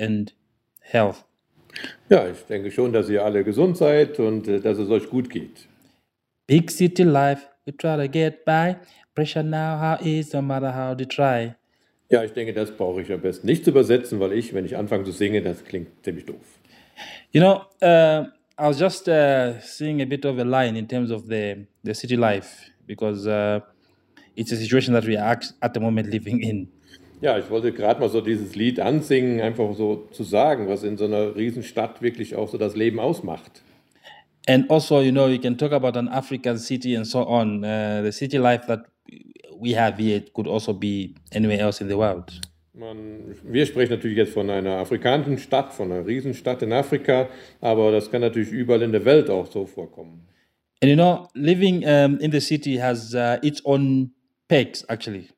and health. Ja, ich denke schon, dass ihr alle gesund seid und äh, dass es euch gut geht. Big city life, we try to get by. Pressure now, how is, no matter how they try. Ja, ich denke, das brauche ich am besten nicht zu übersetzen, weil ich, wenn ich anfange zu singen, das klingt ziemlich doof. You know, uh, I was just uh, seeing a bit of a line in terms of the, the city life because uh, it's a situation that we are at the moment living in. Ja, ich wollte gerade mal so dieses Lied ansingen, einfach so zu sagen, was in so einer Riesenstadt wirklich auch so das Leben ausmacht. And also, you know, you can talk about an African city and so on. Uh, the city life that we have here could also be anywhere else in the world. Man, wir sprechen natürlich jetzt von einer afrikanischen Stadt, von einer Riesenstadt in Afrika, aber das kann natürlich überall in der Welt auch so vorkommen. And you know, living um, in the city has uh, its own perks, actually.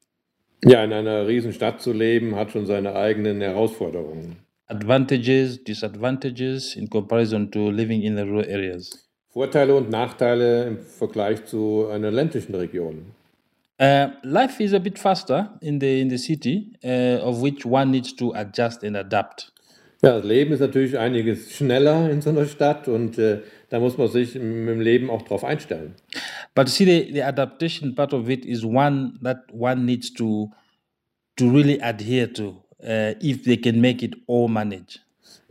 Ja, in einer Riesenstadt zu leben, hat schon seine eigenen Herausforderungen. Advantages, disadvantages in comparison to living in the rural areas. Vorteile und Nachteile im Vergleich zu einer ländlichen Region. Uh, life is a bit faster in the in the city, uh, of which one needs to adjust and adapt. Ja, das Leben ist natürlich einiges schneller in so einer Stadt und äh, da muss man sich im im Leben auch drauf einstellen. But see, the, the adaptation part of it is one that one needs to to really adhere to uh, if they can make it all manage.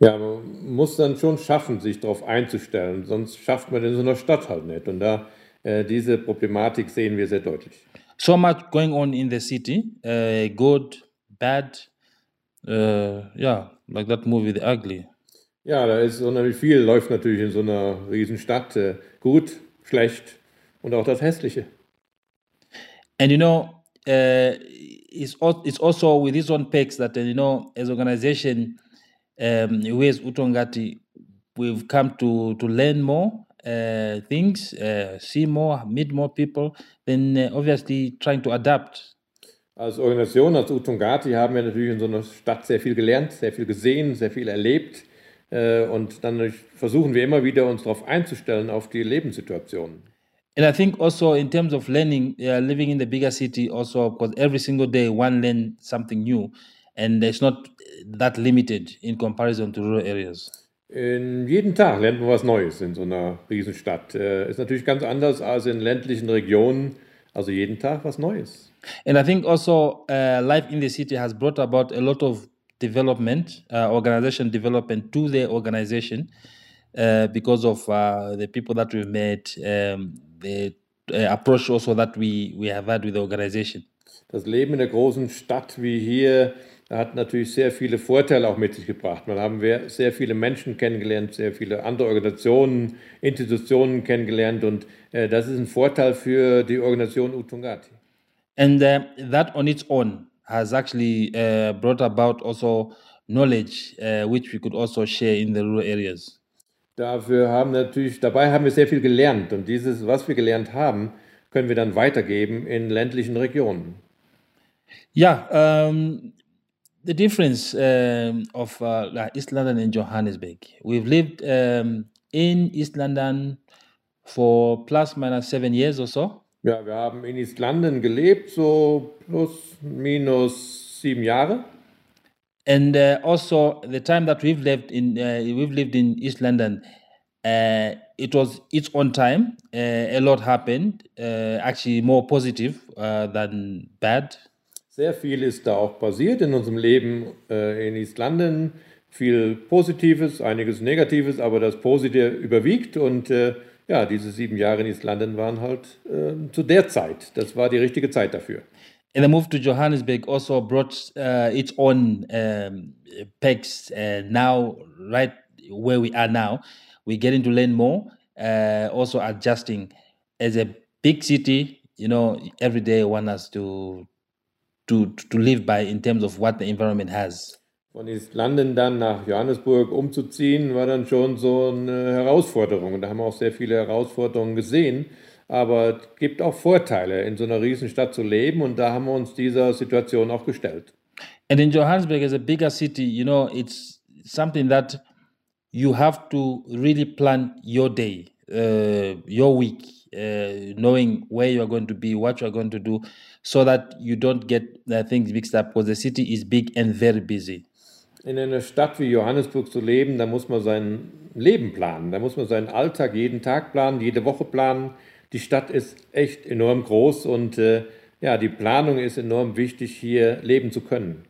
Ja, man muss dann schon schaffen, sich darauf einzustellen, sonst schafft man in so einer Stadt halt nicht. Und da äh, diese Problematik sehen wir sehr deutlich. So much going on in the city, uh, good, bad. Uh, yeah, like that movie, The Ugly. Ja, da ist unheimlich viel, läuft natürlich in so einer Riesenstadt. Äh, gut, schlecht und auch das Hässliche. And you know, uh, it's it's also with its own perks that uh, you know, as organization, um, we Utongati, we've come to to learn more uh, things, uh, see more, meet more people. Then uh, obviously trying to adapt. Als Organisation, als Utungati haben wir natürlich in so einer Stadt sehr viel gelernt, sehr viel gesehen, sehr viel erlebt. Äh, und dann versuchen wir immer wieder, uns darauf einzustellen, auf die Lebenssituation. And I think also in terms of learning, uh, living in the bigger city, also because every single day one learn something new, and it's not that limited in comparison to rural areas. In jeden Tag lernt man was Neues in so einer Riesenstadt. Äh, ist natürlich ganz anders als in ländlichen Regionen. Also jeden Tag was Neues. And I think also uh, life in the city has brought about a lot of development, uh, organization development to the organization uh, because of uh, the people that we've met, um, the uh, approach also that we, we have had with the organization. Das Leben in der großen Stadt wie hier hat natürlich sehr viele Vorteile auch mit sich gebracht. Man haben wir sehr viele Menschen kennengelernt, sehr viele andere Organisationen, Institutionen kennengelernt und äh, das ist ein Vorteil für die Organisation Utungati. And uh, that on its own has actually uh, brought about also knowledge uh, which we could also share in the rural areas. Dafür haben natürlich, dabei haben wir sehr viel gelernt und dieses, was wir gelernt haben, können wir dann weitergeben in ländlichen Regionen. Yeah, um, the difference um, of uh, like East London and Johannesburg. We've lived um, in East London for plus minus seven years or so. Ja, wir haben in East London gelebt, so plus minus sieben Jahre. And uh, also the time that we've lived in, uh, we've lived in East London. Uh, it was its own time. Uh, a lot happened. Uh, actually, more positive uh, than bad. Sehr viel ist da auch passiert in unserem Leben äh, in East London. Viel Positives, einiges Negatives, aber das Positive überwiegt. Und äh, ja, diese sieben Jahre in East London waren halt äh, zu der Zeit. Das war die richtige Zeit dafür. And the move to Johannesburg also brought uh, its own um, pegs. Uh, now, right where we are now, we're getting to learn more. Uh, also adjusting as a big city. You know, every day one has to to to live by in terms of what the environment has. Von London dann nach Johannesburg umzuziehen, war dann schon so eine Herausforderung. Und da haben wir auch sehr viele Herausforderungen gesehen. Aber es gibt auch Vorteile, in so einer Riesenstadt zu leben. Und da haben wir uns dieser Situation auch gestellt. And in Johannesburg, as a bigger city, you know, it's something that you have to really plan your day, uh, your week, uh, knowing where you are going to be, what you are going to do, so that you don't get uh, things mixed up because the city is big and very busy. In einer Stadt wie Johannesburg zu leben, da muss man sein Leben planen, da muss man seinen Alltag jeden Tag planen, jede Woche planen. Die Stadt ist echt enorm groß und äh, ja, die Planung ist enorm wichtig, hier leben zu können.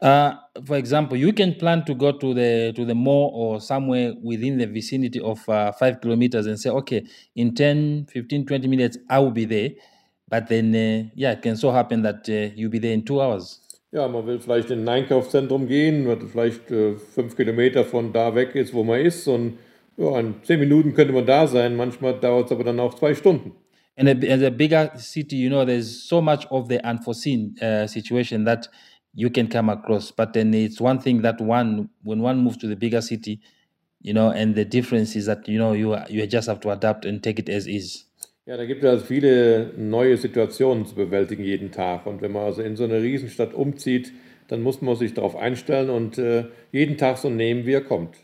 Uh, for example, you can plan to go to the to the mall or somewhere within the vicinity of uh, five kilometers and say, okay, in 10, 15, 20 minutes, I will be there. But then, uh, yeah, it can so happen that uh, you'll be there in two hours. Ja, man will vielleicht in ein Einkaufszentrum gehen, was vielleicht äh, fünf Kilometer von da weg ist, wo man ist. Und ja, in zehn Minuten könnte man da sein. Manchmal dauert es aber dann auch zwei Stunden. And a, as a bigger city, you know, there's so much of the unforeseen uh, situation that you can come across. But then it's one thing that one, when one moves to the bigger city, you know, and the difference is that you know you you just have to adapt and take it as is. Ja, da gibt es also viele neue Situationen zu bewältigen jeden Tag. Und wenn man also in so eine Riesenstadt umzieht, dann muss man sich darauf einstellen und äh, jeden Tag so nehmen, wie er kommt.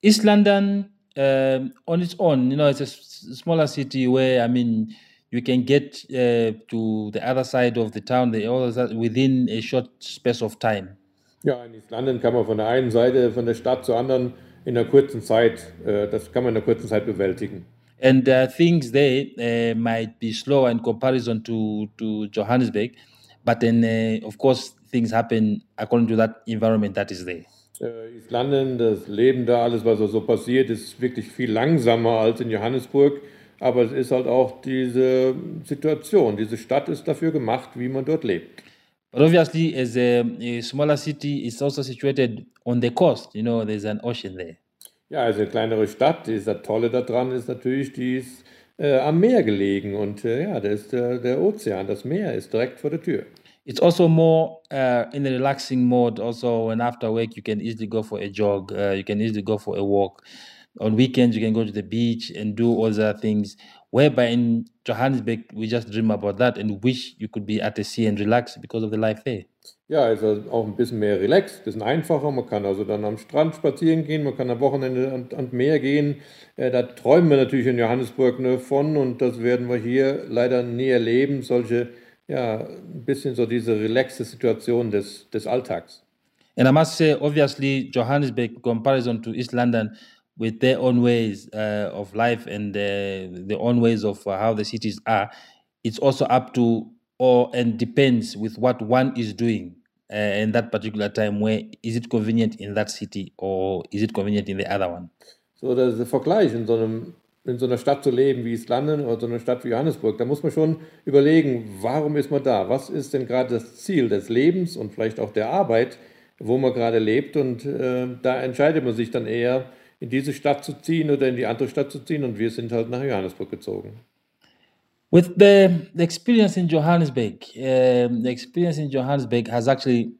East London, um, on its own, you know, it's a s- smaller city where I mean you can get uh, to the other side of the town, the other side, within a short space of time. Ja, in East London kann man von der einen Seite von der Stadt zur anderen in einer kurzen Zeit, äh, das kann man in einer kurzen Zeit bewältigen. And uh, things there uh, might be slower in comparison to, to Johannesburg, but then, uh, of course, things happen according to that environment that is there. Äh, East London, das Leben da, alles, was da so passiert, ist wirklich viel langsamer als in Johannesburg. Aber es ist halt auch diese Situation. Diese Stadt ist dafür gemacht, wie man dort lebt. But obviously, as a, a smaller city, it's also situated on the coast. You know, there's an ocean there. Ja, also eine kleinere Stadt, das Tolle daran ist natürlich, die ist äh, am Meer gelegen. Und äh, ja, da ist der, der Ozean, das Meer ist direkt vor der Tür. It's also more uh, in a relaxing mode. Also, when after work, you can easily go for a jog. Uh, you can easily go for a walk. On weekends, you can go to the beach and do other things. Whereby in Johannesburg, we just dream about that and wish you could be at the sea and relax because of the life there. Ja, also auch ein bisschen mehr relaxed, ein bisschen einfacher. Man kann also dann am Strand spazieren gehen, man kann am Wochenende an, an Meer gehen. Äh, da träumen wir natürlich in Johannesburg nur von und das werden wir hier leider nie erleben. Solche, ja, ein bisschen so diese relaxte Situation des, des Alltags. And I must say, obviously, Johannesburg, in comparison to East London, with their own ways uh, of life and uh, their own ways of uh, how the cities are, it's also up to or and depends with what one is doing uh, in that particular time. Where is it convenient in that city or is it convenient in the other one? So, das ist der Vergleich in so, einem, in so einer Stadt zu leben wie East London oder so einer Stadt wie Johannesburg. Da muss man schon überlegen, warum ist man da? Was ist denn gerade das Ziel des Lebens und vielleicht auch der Arbeit, wo man gerade lebt? Und äh, da entscheidet man sich dann eher, in diese Stadt zu ziehen oder in die andere Stadt zu ziehen. Und wir sind halt nach Johannesburg gezogen. With the, the experience in Johannesburg, um, the experience in Johannesburg has actually,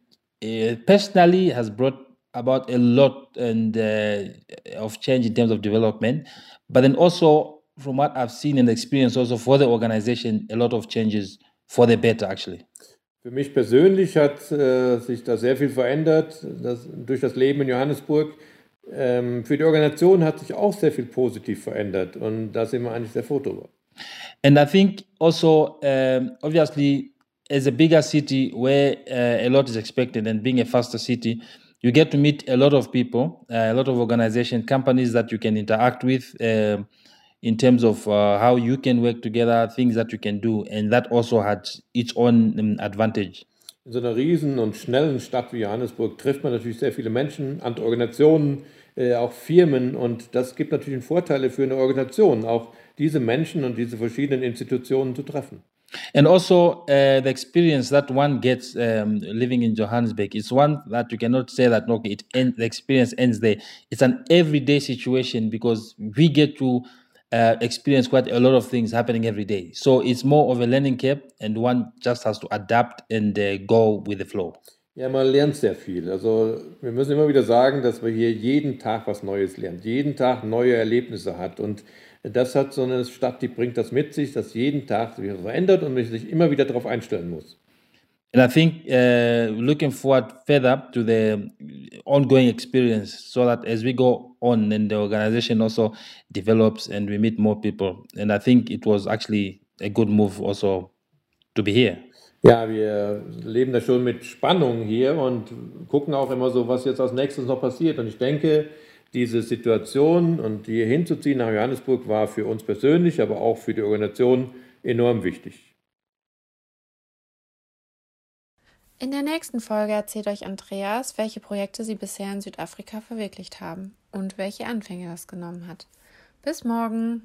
uh, personally, has brought about a lot and uh, of change in terms of development. But then also, from what I've seen and experienced, also for the organization, a lot of changes for the better, actually. Für mich persönlich hat äh, sich da sehr viel verändert das, durch das Leben in Johannesburg. Ähm, für die Organisation hat sich auch sehr viel positiv verändert und da sind wir eigentlich sehr froh drüber. And I think also, um, obviously, as a bigger city where uh, a lot is expected and being a faster city, you get to meet a lot of people, uh, a lot of organization, companies that you can interact with um in terms of uh, how you can work together, things that you can do. And that also had its own um, advantage. In so einer riesen und schnellen Stadt wie Johannesburg trifft man natürlich sehr viele Menschen, andere Organisationen, äh, auch Firmen und das gibt natürlich Vorteile für eine Organisation, auch diese Menschen und diese verschiedenen Institutionen zu treffen. And also uh, the experience that one gets um, living in Johannesburg is one that you cannot say that okay, it end, the experience ends there. It's an everyday situation because we get to uh, experience quite a lot of things happening every day. So it's more of a learning curve, and one just has to adapt and uh, go with the flow. Ja, man lernt sehr viel. Also wir müssen immer wieder sagen, dass wir hier jeden Tag was Neues lernen, jeden Tag neue Erlebnisse hat. Und das hat so eine Stadt, die bringt das mit sich, dass jeden Tag sich verändert und man sich immer wieder darauf einstellen muss. And I think uh, looking forward further to the ongoing experience so that as we go on and the organization also develops and we meet more people. And I think it was actually a good move also to be here. Ja, wir leben da schon mit Spannung hier und gucken auch immer so, was jetzt als nächstes noch passiert. Und ich denke, diese Situation und hier hinzuziehen nach Johannesburg war für uns persönlich, aber auch für die Organisation enorm wichtig. In der nächsten Folge erzählt euch Andreas, welche Projekte sie bisher in Südafrika verwirklicht haben und welche Anfänge das genommen hat. Bis morgen!